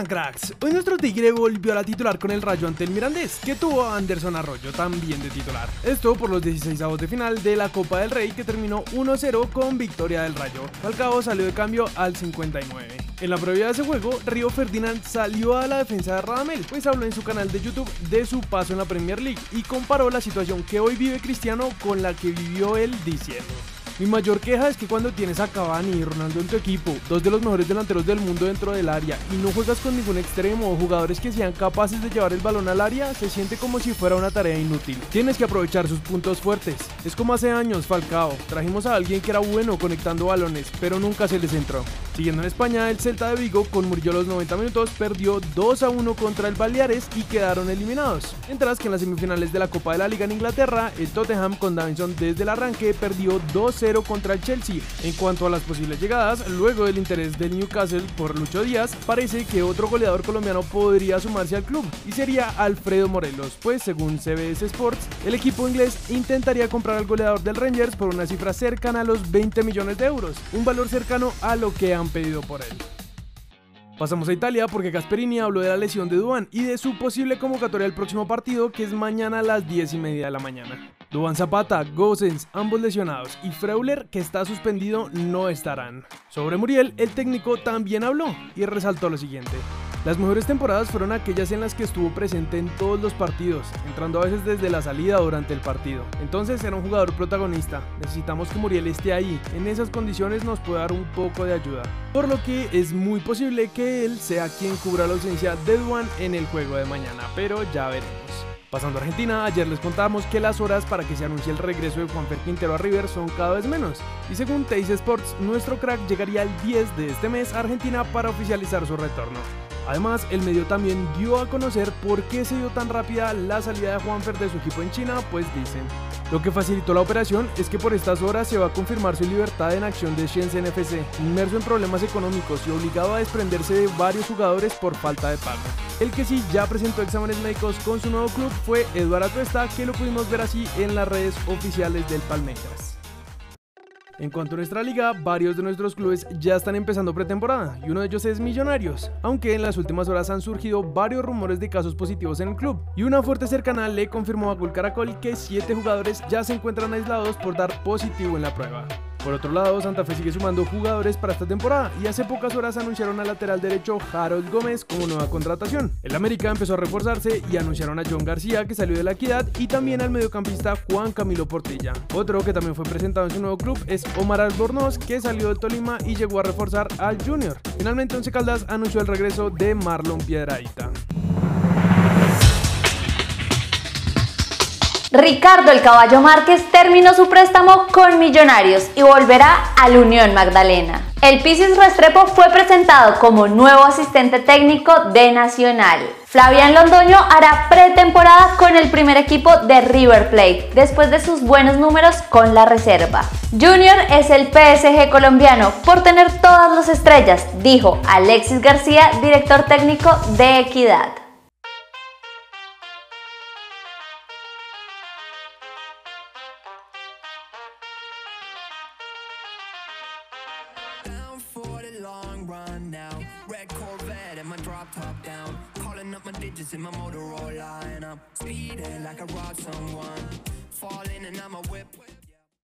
están cracks? Hoy nuestro Tigre volvió a la titular con el Rayo ante el Mirandés, que tuvo a Anderson Arroyo también de titular. Esto por los 16 avos de final de la Copa del Rey que terminó 1-0 con victoria del Rayo. Falcao salió de cambio al 59. En la previa de ese juego, Río Ferdinand salió a la defensa de Radamel, pues habló en su canal de YouTube de su paso en la Premier League y comparó la situación que hoy vive Cristiano con la que vivió él diciendo. Mi mayor queja es que cuando tienes a Cavani y Ronaldo en tu equipo, dos de los mejores delanteros del mundo dentro del área, y no juegas con ningún extremo o jugadores que sean capaces de llevar el balón al área, se siente como si fuera una tarea inútil. Tienes que aprovechar sus puntos fuertes. Es como hace años Falcao, trajimos a alguien que era bueno conectando balones, pero nunca se les entró. Siguiendo en España, el Celta de Vigo con Murillo los 90 minutos perdió 2 a 1 contra el Baleares y quedaron eliminados. Mientras que en las semifinales de la Copa de la Liga en Inglaterra, el Tottenham con Davinson desde el arranque perdió 2 0 contra el Chelsea. En cuanto a las posibles llegadas, luego del interés del Newcastle por Lucho Díaz, parece que otro goleador colombiano podría sumarse al club y sería Alfredo Morelos, pues según CBS Sports, el equipo inglés intentaría comprar al goleador del Rangers por una cifra cercana a los 20 millones de euros, un valor cercano a lo que han pedido por él. Pasamos a Italia porque Gasperini habló de la lesión de Duan y de su posible convocatoria al próximo partido que es mañana a las 10 y media de la mañana. Duan Zapata, Gosens, ambos lesionados, y Freuler, que está suspendido, no estarán. Sobre Muriel, el técnico también habló y resaltó lo siguiente. Las mejores temporadas fueron aquellas en las que estuvo presente en todos los partidos, entrando a veces desde la salida durante el partido. Entonces era un jugador protagonista. Necesitamos que Muriel esté ahí. En esas condiciones nos puede dar un poco de ayuda. Por lo que es muy posible que él sea quien cubra la ausencia de Duan en el juego de mañana, pero ya veremos. Pasando a Argentina, ayer les contábamos que las horas para que se anuncie el regreso de Juanfer Quintero a River son cada vez menos. Y según Teis Sports, nuestro crack llegaría el 10 de este mes a Argentina para oficializar su retorno. Además, el medio también dio a conocer por qué se dio tan rápida la salida de Juanfer de su equipo en China, pues dicen. Lo que facilitó la operación es que por estas horas se va a confirmar su libertad en acción de Shenzhen FC, inmerso en problemas económicos y obligado a desprenderse de varios jugadores por falta de pago. El que sí ya presentó exámenes médicos con su nuevo club fue Eduardo Atuesta, que lo pudimos ver así en las redes oficiales del Palmeiras. En cuanto a nuestra liga, varios de nuestros clubes ya están empezando pretemporada y uno de ellos es Millonarios, aunque en las últimas horas han surgido varios rumores de casos positivos en el club y una fuerte cercana le confirmó a Gol Caracol que 7 jugadores ya se encuentran aislados por dar positivo en la prueba. Por otro lado, Santa Fe sigue sumando jugadores para esta temporada y hace pocas horas anunciaron al lateral derecho Harold Gómez como nueva contratación. El América empezó a reforzarse y anunciaron a John García que salió de la equidad y también al mediocampista Juan Camilo Portilla. Otro que también fue presentado en su nuevo club es Omar Albornoz que salió del Tolima y llegó a reforzar al Junior. Finalmente Once Caldas anunció el regreso de Marlon Piedraíta. Ricardo El Caballo Márquez terminó su préstamo con Millonarios y volverá al Unión Magdalena. El Pisis Restrepo fue presentado como nuevo asistente técnico de Nacional. Flavián Londoño hará pretemporada con el primer equipo de River Plate después de sus buenos números con la reserva. Junior es el PSG colombiano por tener todas las estrellas, dijo Alexis García, director técnico de Equidad. And my drop top down. Calling up my digits in my Motorola and I'm speeding like I robbed someone. Falling and I'm a whip.